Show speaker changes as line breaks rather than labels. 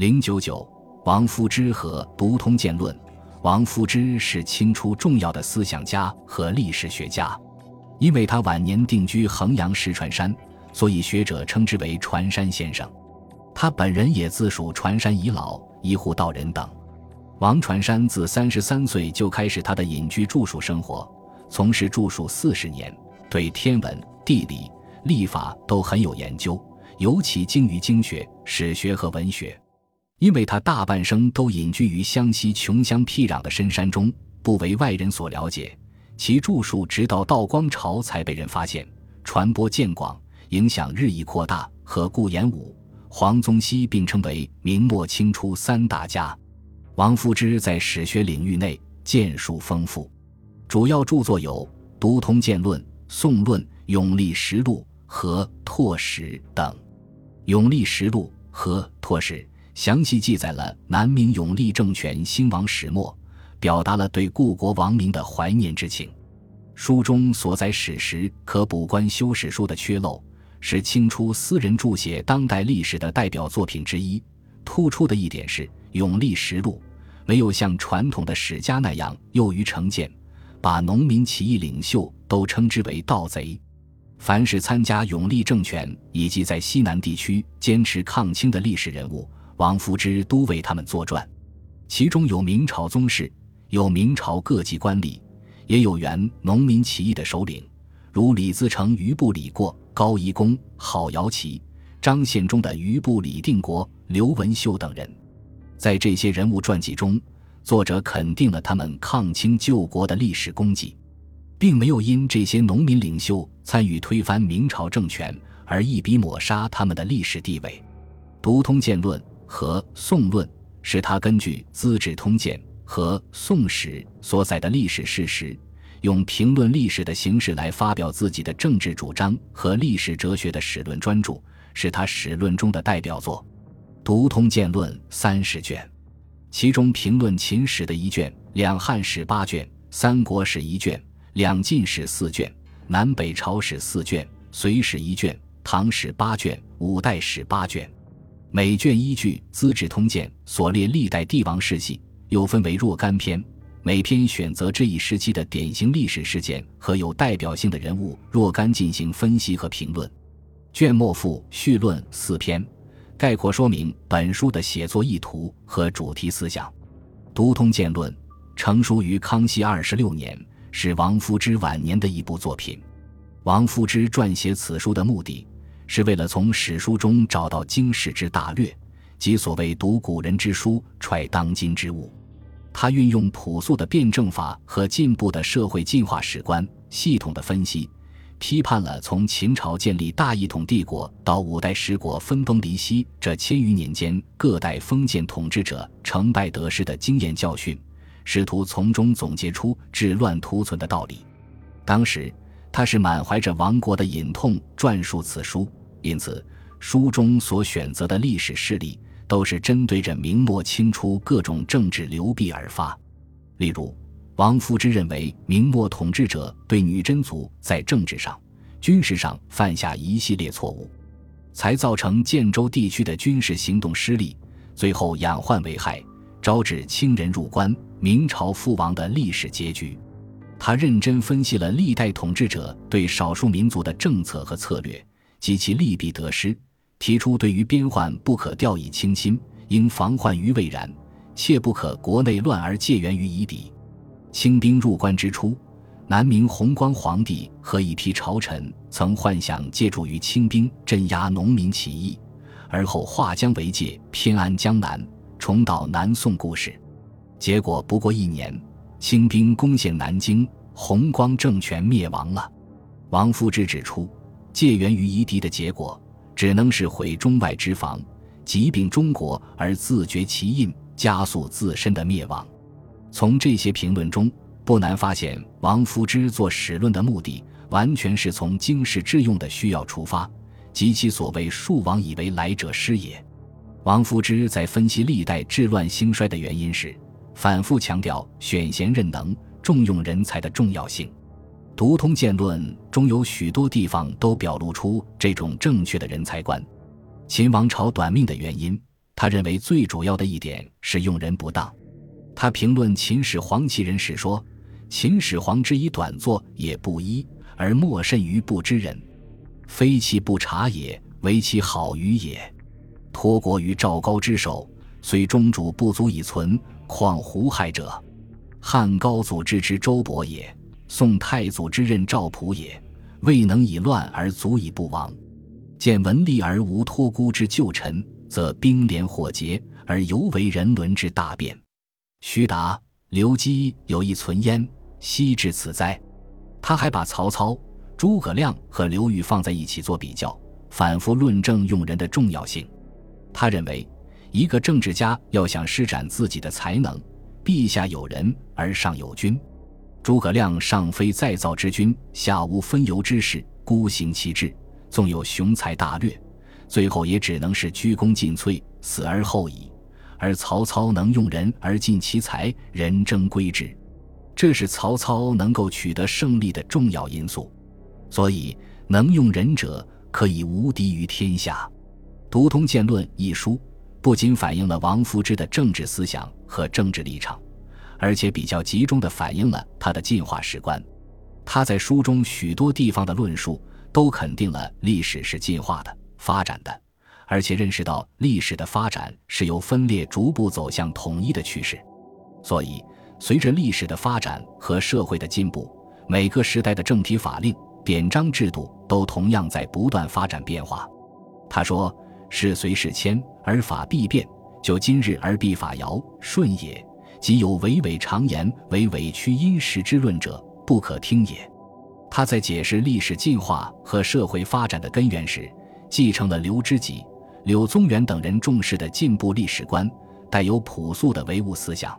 零九九，王夫之和《读通鉴论》。王夫之是清初重要的思想家和历史学家，因为他晚年定居衡阳石船山，所以学者称之为船山先生。他本人也自属船山遗老、一户道人等。王传山自三十三岁就开始他的隐居著述生活，从事著述四十年，对天文、地理、历法都很有研究，尤其精于经学、史学和文学。因为他大半生都隐居于湘西穷乡僻壤的深山中，不为外人所了解，其著述直到道光朝才被人发现，传播渐广，影响日益扩大。和顾炎武、黄宗羲并称为明末清初三大家。王夫之在史学领域内建树丰富，主要著作有《读通鉴论》《宋论》《永历实录》和《拓史》等。《永历实录》和《拓史》详细记载了南明永历政权兴亡始末，表达了对故国亡民的怀念之情。书中所载史实可补关修史书的缺漏，是清初私人著写当代历史的代表作品之一。突出的一点是《永历实录》。没有像传统的史家那样囿于成见，把农民起义领袖都称之为盗贼。凡是参加永历政权以及在西南地区坚持抗清的历史人物，王夫之都为他们作传。其中有明朝宗室，有明朝各级官吏，也有原农民起义的首领，如李自成、余部李过、高仪公、郝瑶琪、张献忠的余部李定国、刘文秀等人。在这些人物传记中，作者肯定了他们抗清救国的历史功绩，并没有因这些农民领袖参与推翻明朝政权而一笔抹杀他们的历史地位。《读通鉴论》和《宋论》是他根据《资治通鉴》和《宋史》所载的历史事实，用评论历史的形式来发表自己的政治主张和历史哲学的史论专著，是他史论中的代表作。《读通鉴论》三十卷，其中评论秦史的一卷，两汉史八卷，三国史一卷，两晋史四卷，南北朝史四卷，隋史一卷，唐史八卷，五代史八卷。每卷依据《资治通鉴》所列历代帝王世系，又分为若干篇，每篇选择这一时期的典型历史事件和有代表性的人物若干进行分析和评论。卷末附序论四篇。概括说明本书的写作意图和主题思想，《读通鉴论》成书于康熙二十六年，是王夫之晚年的一部作品。王夫之撰写此书的目的，是为了从史书中找到经世之大略，即所谓“读古人之书，揣当今之物”。他运用朴素的辩证法和进步的社会进化史观，系统的分析。批判了从秦朝建立大一统帝国到五代十国分崩离析这千余年间各代封建统治者成败得失的经验教训，试图从中总结出治乱图存的道理。当时他是满怀着亡国的隐痛撰述此书，因此书中所选择的历史事例都是针对着明末清初各种政治流弊而发，例如。王夫之认为，明末统治者对女真族在政治上、军事上犯下一系列错误，才造成建州地区的军事行动失利，最后养患为害，招致清人入关、明朝覆亡的历史结局。他认真分析了历代统治者对少数民族的政策和策略及其利弊得失，提出对于边患不可掉以轻心，应防患于未然，切不可国内乱而借援于夷狄。清兵入关之初，南明弘光皇帝和一批朝臣曾幻想借助于清兵镇压农民起义，而后化江为界，偏安江南，重蹈南宋故事。结果不过一年，清兵攻陷南京，弘光政权灭亡了。王夫之指出，借援于夷狄的结果，只能是毁中外之防，疾病中国而自绝其印，加速自身的灭亡。从这些评论中，不难发现，王夫之做史论的目的，完全是从经世致用的需要出发，及其所谓“庶王以为来者师也”。王夫之在分析历代治乱兴衰的原因时，反复强调选贤任能、重用人才的重要性。《读通鉴论》中有许多地方都表露出这种正确的人才观。秦王朝短命的原因。他认为最主要的一点是用人不当。他评论秦始皇其人时说：“秦始皇之以短作也不一，而莫甚于不知人，非其不察也，唯其好于也。托国于赵高之手，虽中主不足以存，况胡亥者？汉高祖之之周勃也，宋太祖之任赵普也，未能以乱而足以不亡。见文吏而无托孤之旧臣，则兵连火结，而犹为人伦之大变。”徐达、刘基有意存焉，悉至此哉？他还把曹操、诸葛亮和刘裕放在一起做比较，反复论证用人的重要性。他认为，一个政治家要想施展自己的才能，陛下有人而上有君。诸葛亮上非再造之君，下无分由之事，孤行其志，纵有雄才大略，最后也只能是鞠躬尽瘁，死而后已。而曹操能用人而尽其才，人争归之，这是曹操能够取得胜利的重要因素。所以，能用人者可以无敌于天下。《读通鉴论》一书不仅反映了王夫之的政治思想和政治立场，而且比较集中地反映了他的进化史观。他在书中许多地方的论述都肯定了历史是进化的、发展的。而且认识到历史的发展是由分裂逐步走向统一的趋势，所以随着历史的发展和社会的进步，每个时代的政体法令、典章制度都同样在不断发展变化。他说：“事随事迁，而法必变。就今日而必法尧舜也。即有委伪常言为委屈因时之论者，不可听也。”他在解释历史进化和社会发展的根源时，继承了刘知几。柳宗元等人重视的进步历史观，带有朴素的唯物思想。